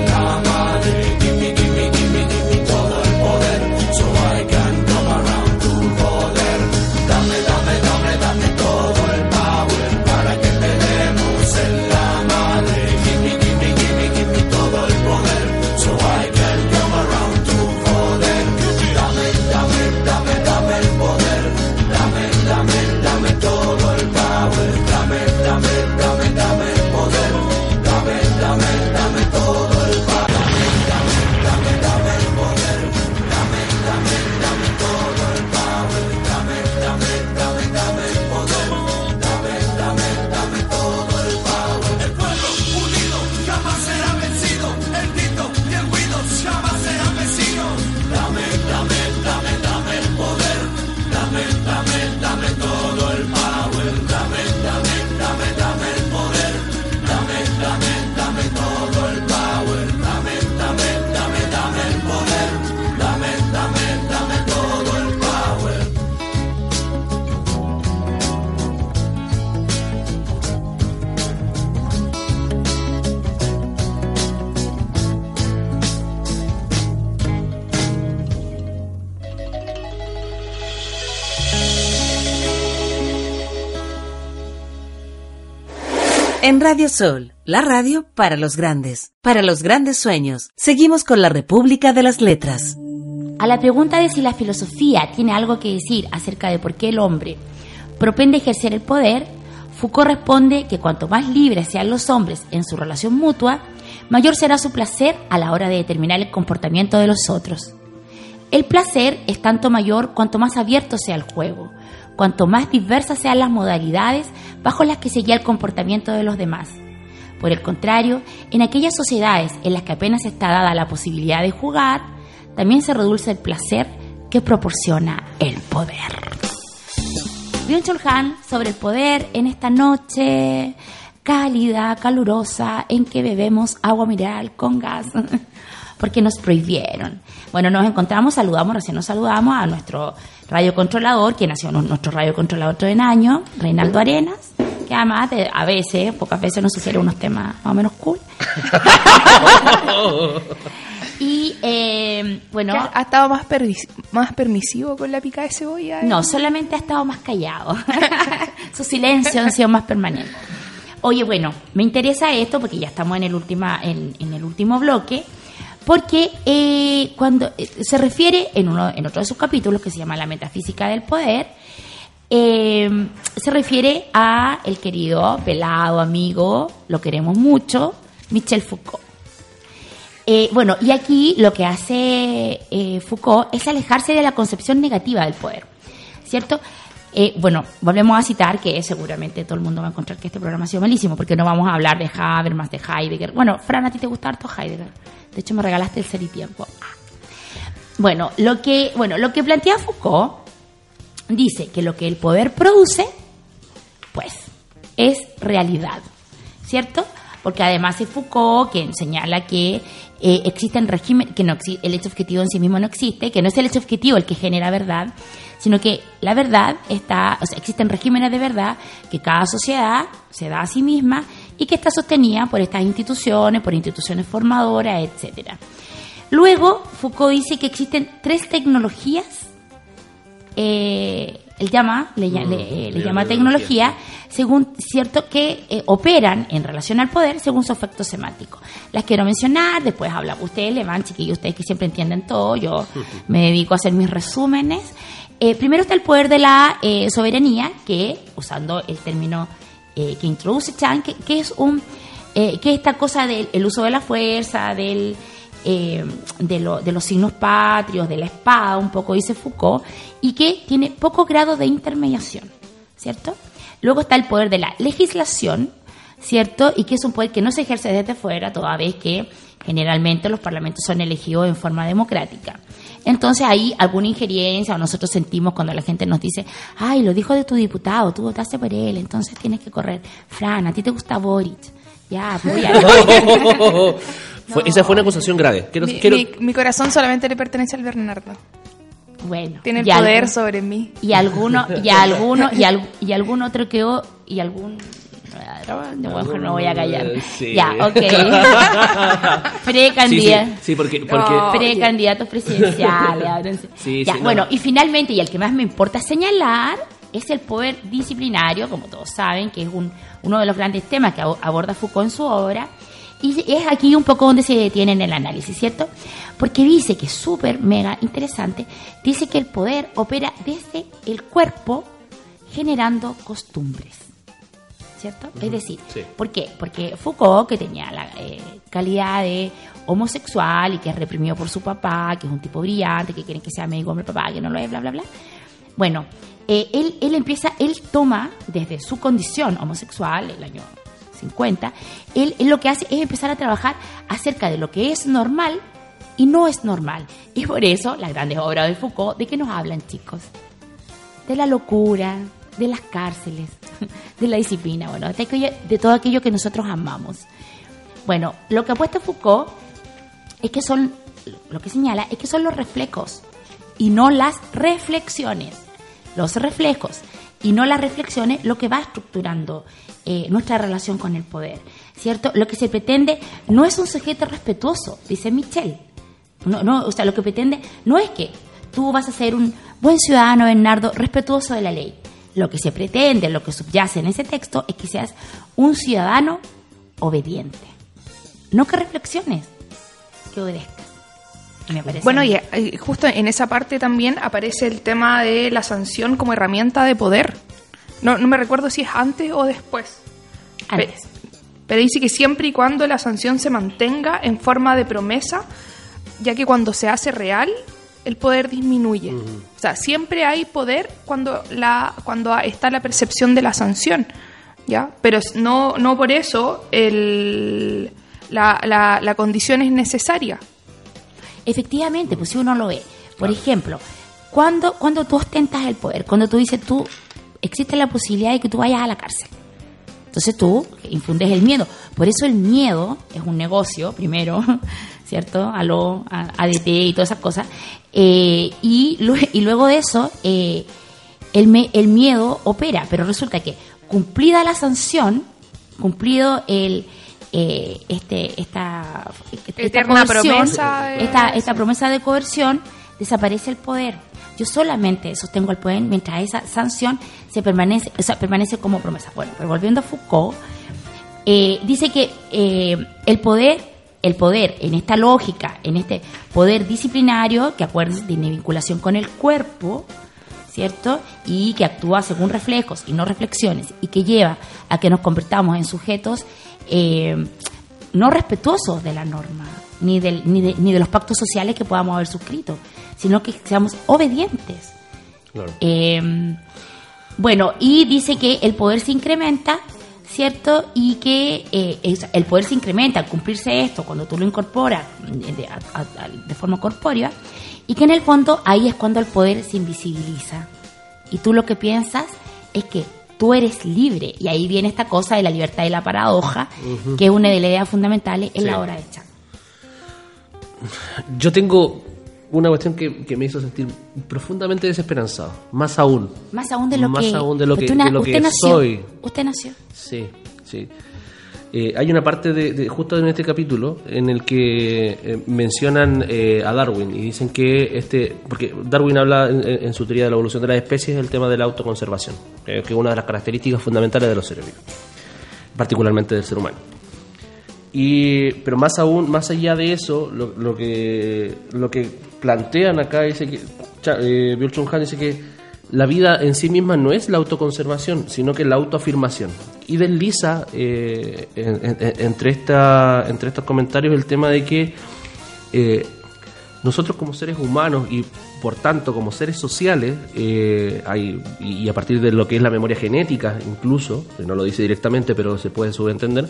Radio Sol, la radio para los grandes, para los grandes sueños. Seguimos con la República de las Letras. A la pregunta de si la filosofía tiene algo que decir acerca de por qué el hombre propende ejercer el poder, Foucault responde que cuanto más libres sean los hombres en su relación mutua, mayor será su placer a la hora de determinar el comportamiento de los otros. El placer es tanto mayor cuanto más abierto sea el juego, cuanto más diversas sean las modalidades bajo las que se guía el comportamiento de los demás. Por el contrario, en aquellas sociedades en las que apenas está dada la posibilidad de jugar, también se reduce el placer que proporciona el poder. Byung-Chul Han sobre el poder en esta noche cálida, calurosa, en que bebemos agua mineral con gas, porque nos prohibieron. Bueno, nos encontramos, saludamos, recién nos saludamos a nuestro radiocontrolador, que nació nuestro radiocontrolador todo en año, Reinaldo Arenas, que además de- a veces, pocas veces nos sugiere unos temas más o menos cool. y eh, bueno, ¿Ha ha estado más, permis- más permisivo con la pica de cebolla? no, solamente ha estado más callado. Su silencio ha sido más permanente. Oye, bueno, me interesa esto porque ya estamos en el, última, en, en el último bloque. Porque eh, cuando eh, se refiere en, uno, en otro de sus capítulos, que se llama La metafísica del poder, eh, se refiere a el querido pelado amigo, lo queremos mucho, Michel Foucault. Eh, bueno, y aquí lo que hace eh, Foucault es alejarse de la concepción negativa del poder, ¿cierto? Eh, bueno, volvemos a citar que seguramente todo el mundo va a encontrar que este programa ha sido malísimo, porque no vamos a hablar de Habermas, de Heidegger. Bueno, Fran, a ti te gusta harto Heidegger. De hecho, me regalaste el ser y tiempo. Bueno, lo que, bueno, lo que plantea Foucault dice que lo que el poder produce, pues, es realidad, ¿cierto? Porque además es Foucault quien señala que eh, existen regímenes, que no el hecho objetivo en sí mismo no existe, que no es el hecho objetivo el que genera verdad, sino que la verdad está, o sea, existen regímenes de verdad que cada sociedad se da a sí misma y que está sostenida por estas instituciones, por instituciones formadoras, etcétera. Luego, Foucault dice que existen tres tecnologías eh, él llama, le, le- eh, le llama tecnología, según cierto que eh, operan en relación al poder según su efecto semántico. Las quiero mencionar, después habla ustedes, le van chiquillos, ustedes que siempre entienden todo, yo me dedico a hacer mis resúmenes. Primero está el poder de la soberanía, que, usando el término eh, que introduce Chan, que, que es un eh, que esta cosa del el uso de la fuerza, del eh, de, lo- de los signos patrios, de la espada, un poco dice Foucault, y que tiene poco grado de intermediación, ¿cierto? Luego está el poder de la legislación, ¿cierto? Y que es un poder que no se ejerce desde fuera, toda vez que generalmente los parlamentos son elegidos en forma democrática. Entonces hay alguna injerencia o nosotros sentimos cuando la gente nos dice, ay, lo dijo de tu diputado, tú votaste por él, entonces tienes que correr. Fran, a ti te gusta Boric. Ya, voy a... Fue- esa fue una acusación grave. Quiero, Mi, quiero- mi- mi corazón solamente le pertenece al Bernardo. Bueno, Tiene el poder algún- sobre mí. y alguno y alguno y, al- y algún otro que o- y algún no, voy a callar Sí. ya ok precandidato Sí, sí, sí, porque, precandidatos presidenciales ábranse. Sí, ya sí, no. bueno y finalmente y el que más me importa señalar es el poder disciplinario como todos saben que es un, uno de los grandes temas que abo- aborda Foucault en su obra y es aquí un poco donde se detiene en el análisis, ¿cierto? Porque dice que es súper, mega interesante, dice que el poder opera desde el cuerpo generando costumbres, ¿cierto? Es decir, sí. ¿por qué? Porque Foucault, que tenía la eh, calidad de homosexual y que es reprimido por su papá, que es un tipo brillante, que quiere que sea médico hombre papá, que no lo es, bla, bla, bla. Bueno, eh, él, él empieza, él toma desde su condición homosexual, el año 50, él, él lo que hace es empezar a trabajar acerca de lo que es normal y no es normal. Y por eso las grandes obras de Foucault, ¿de qué nos hablan, chicos? De la locura, de las cárceles, de la disciplina, bueno, de, todo aquello que nosotros amamos. Bueno, lo que apuesta Foucault es que son, lo que señala es que son los reflejos y no las reflexiones. Los reflejos y no las reflexiones lo que va estructurando eh, nuestra relación con el poder. ¿Cierto? Lo que se pretende no es un sujeto respetuoso, dice Michel. No, no, o sea, lo que pretende no es que tú vas a ser un buen ciudadano, Bernardo, respetuoso de la ley. Lo que se pretende, lo que subyace en ese texto es que seas un ciudadano obediente. No que reflexiones, que obedezcas. Y me parece Bueno, y eh, justo en esa parte también aparece el tema de la sanción como herramienta de poder. No, no me recuerdo si es antes o después. Antes. Pe- Pero dice que siempre y cuando la sanción se mantenga en forma de promesa, ya que cuando se hace real, el poder disminuye. O sea, siempre hay poder cuando, la, cuando está la percepción de la sanción, ¿ya? Pero no, no por eso el, la, la, la condición es necesaria. Efectivamente, pues si uno lo ve. Por ejemplo, cuando, cuando tú ostentas el poder, cuando tú dices tú, existe la posibilidad de que tú vayas a la cárcel. Entonces tú infundes el miedo. Por eso el miedo es un negocio, primero, ¿cierto? A lo a- ADT y todas esas cosas. Eh, y, lue- y luego de eso, eh, el, me- el miedo opera, pero resulta que cumplida la sanción, cumplido el eh, este esta, esta promesa de- esta, esta promesa de coerción, desaparece el poder. Yo solamente sostengo el poder mientras esa sanción se permanece, o sea, permanece como promesa. Bueno, pero volviendo a Foucault, eh, dice que eh, el poder, el poder en esta lógica, en este poder disciplinario, que acuérdense, tiene vinculación con el cuerpo, ¿cierto? Y que actúa según reflejos y no reflexiones, y que lleva a que nos convertamos en sujetos eh, no respetuosos de la norma, ni, del, ni, de, ni de los pactos sociales que podamos haber suscrito, sino que seamos obedientes. Claro. Eh, bueno, y dice que el poder se incrementa, ¿cierto? Y que eh, es- el poder se incrementa al cumplirse esto, cuando tú lo incorporas de, de- a- a- de forma corpórea, y que en el fondo ahí es cuando el poder se invisibiliza. Y tú lo que piensas es que tú eres libre, y ahí viene esta cosa de la libertad y la paradoja, que es una de las ideas fundamentales en Sí. la hora hecha. Yo tengo una cuestión que, que me hizo sentir profundamente desesperanzado. Más aún. Más aún de lo Más que... aún de lo que- usted na- de lo que nació, soy. Usted nació. Sí, sí. Eh, hay una parte de, de- justo en este capítulo en el que eh, mencionan eh, a Darwin y dicen que este porque Darwin habla en, en su teoría de la evolución de las especies del tema de la autoconservación que es una de las características fundamentales de los seres vivos particularmente del ser humano y pero más aún más allá de eso lo, lo que lo que plantean acá dice que eh, Han dice que la vida en sí misma no es la autoconservación, sino que la autoafirmación. Y desliza eh, en- en- entre, esta, entre estos comentarios el tema de que eh, nosotros como seres humanos y por tanto como seres sociales, eh, hay, y a partir de lo que es la memoria genética incluso, que no lo dice directamente pero se puede subentender,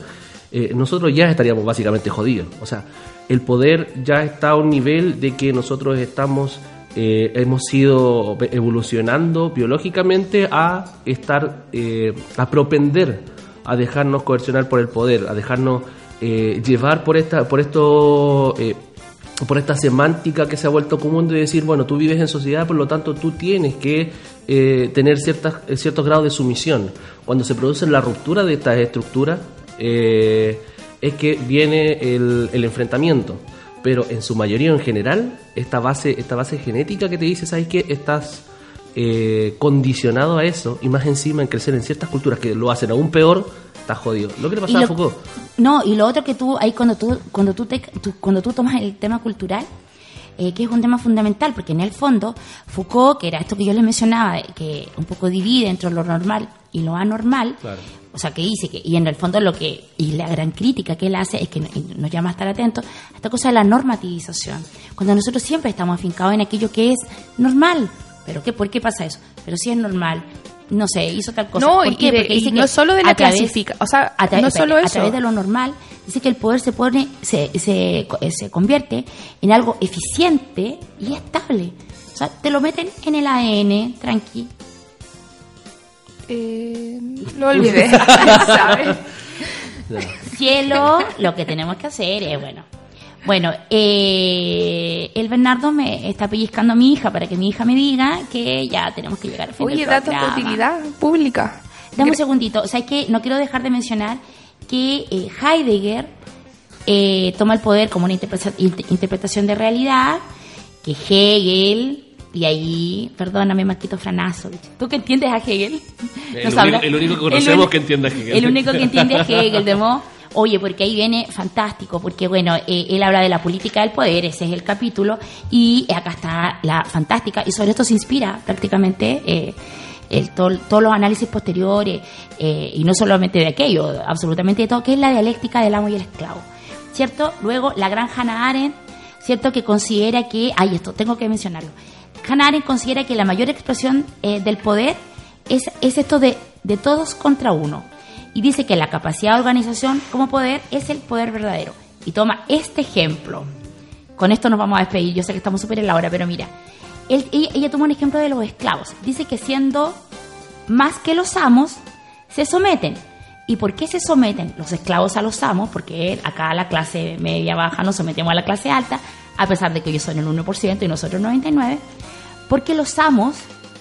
eh, nosotros ya estaríamos básicamente jodidos. O sea, el poder ya está a un nivel de que nosotros estamos, eh, hemos ido evolucionando biológicamente a estar, eh, a propender a dejarnos coercionar por el poder, a dejarnos eh, llevar por esta, por esto, por esta semántica que se ha vuelto común de decir, bueno, tú vives en sociedad, por lo tanto tú tienes que tener ciertas, ciertos grados de sumisión. Cuando se produce la ruptura de estas estructuras, es que viene el, el enfrentamiento. Pero en su mayoría, en general, esta base, esta base genética que te dice, ¿sabes qué? Estás eh, condicionado a eso y más encima en crecer en ciertas culturas que lo hacen aún peor, estás jodido. Lo que le pasaba a Foucault. No, y lo otro que tú, ahí cuando tú, cuando tú, te, tú- cuando tú tomas el tema cultural, eh, que es un tema fundamental, porque en el fondo, Foucault, que era esto que yo les mencionaba, que un poco divide entre lo normal y lo anormal, o sea, que dice que, y en el fondo lo que, y la gran crítica que él hace es que no- y nos llama a estar atentos a esta cosa de la normativización. Cuando nosotros siempre estamos afincados en aquello que es normal. ¿Pero qué? ¿Por qué pasa eso? Pero si es normal, no sé, hizo tal cosa. No, ¿Por y qué? de- Porque y dice no que solo de la través- clasifica- o sea, a tra- no solo A eso. través de lo normal, dice que el poder se pone, se, se, se convierte en algo eficiente y estable. O sea, te lo meten en el ADN, tranqui. Eh, lo olvidé, ¿sabes? Cielo, lo que tenemos que hacer es, bueno. Bueno, eh, el Bernardo me está pellizcando a mi hija para que mi hija me diga que ya tenemos que llegar al fin Oye, datos de utilidad pública. Dame un segundito. O sea, es que no quiero dejar de mencionar que eh, Heidegger eh, toma el poder como una interpreta- inter- interpretación de realidad, que Hegel, y ahí, perdóname, Marquito Franazo, ¿tú que entiendes a Hegel? El Nos único- el único que conocemos que entiende a Hegel. El único que entiende a Hegel, de modo, Oye, porque ahí viene fantástico, porque bueno, eh, él habla de la política del poder, ese es el capítulo, y acá está la fantástica, y sobre esto se inspira prácticamente eh, el, todo- todos los análisis posteriores, eh, y no solamente de aquello, absolutamente de todo, que es la dialéctica del amo y el esclavo. ¿Cierto? Luego, la gran Hannah Arendt, ¿cierto? Que considera que, ay, esto tengo que mencionarlo. Hannah considera que la mayor expresión eh, del poder es, es esto de, de todos contra uno. Y dice que la capacidad de organización como poder es el poder verdadero. Y toma este ejemplo. Con esto nos vamos a despedir. Yo sé que estamos súper en la hora, pero mira. Él- ella, ella toma un ejemplo de los esclavos. Dice que siendo más que los amos, se someten. ¿Y por qué se someten los esclavos a los amos? Porque acá la clase media baja nos sometemos a la clase alta, a pesar de que ellos son el 1% y nosotros el 99%, porque los amos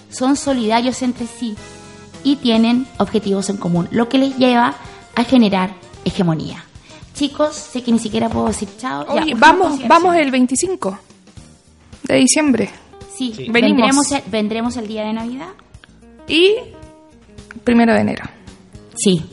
son solidarios entre sí y tienen objetivos en común, lo que les lleva a generar hegemonía. Chicos, sé que ni siquiera puedo decir chao. Oye, vamos, vamos el 25 de diciembre. Sí, Venimos. vendremos el, vendremos el día de Navidad. Y primero de enero. Sí.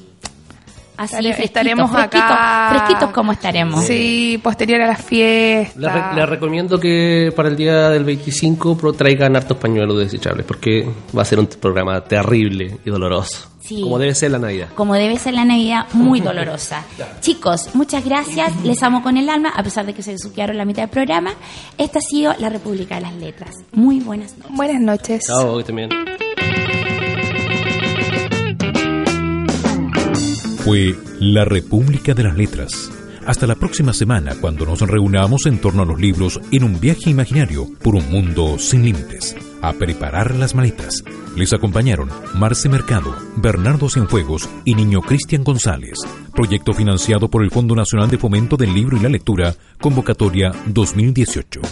Así Estare- fresquitos, estaremos fresquitos, acá. Fresquitos como estaremos. Sí, posterior a la fiesta. Les, re- les recomiendo que para el día del 25 pro- traigan hartos pañuelos desechables porque va a ser un programa terrible y doloroso. Sí. Como debe ser la Navidad. Como debe ser la Navidad, muy dolorosa. Chicos, muchas gracias. Les amo con el alma, a pesar de que se suquearon la mitad del programa. Esta ha sido la República de las Letras. Muy buenas noches. Buenas noches. Chao, también. Fue La República de las Letras. Hasta la próxima semana cuando nos reunamos en torno a los libros en un viaje imaginario por un mundo sin límites. A preparar las maletas. Les acompañaron Marce Mercado, Bernardo Cienfuegos y Niño Cristian González. Proyecto financiado por el Fondo Nacional de Fomento del Libro y la Lectura, convocatoria 2018.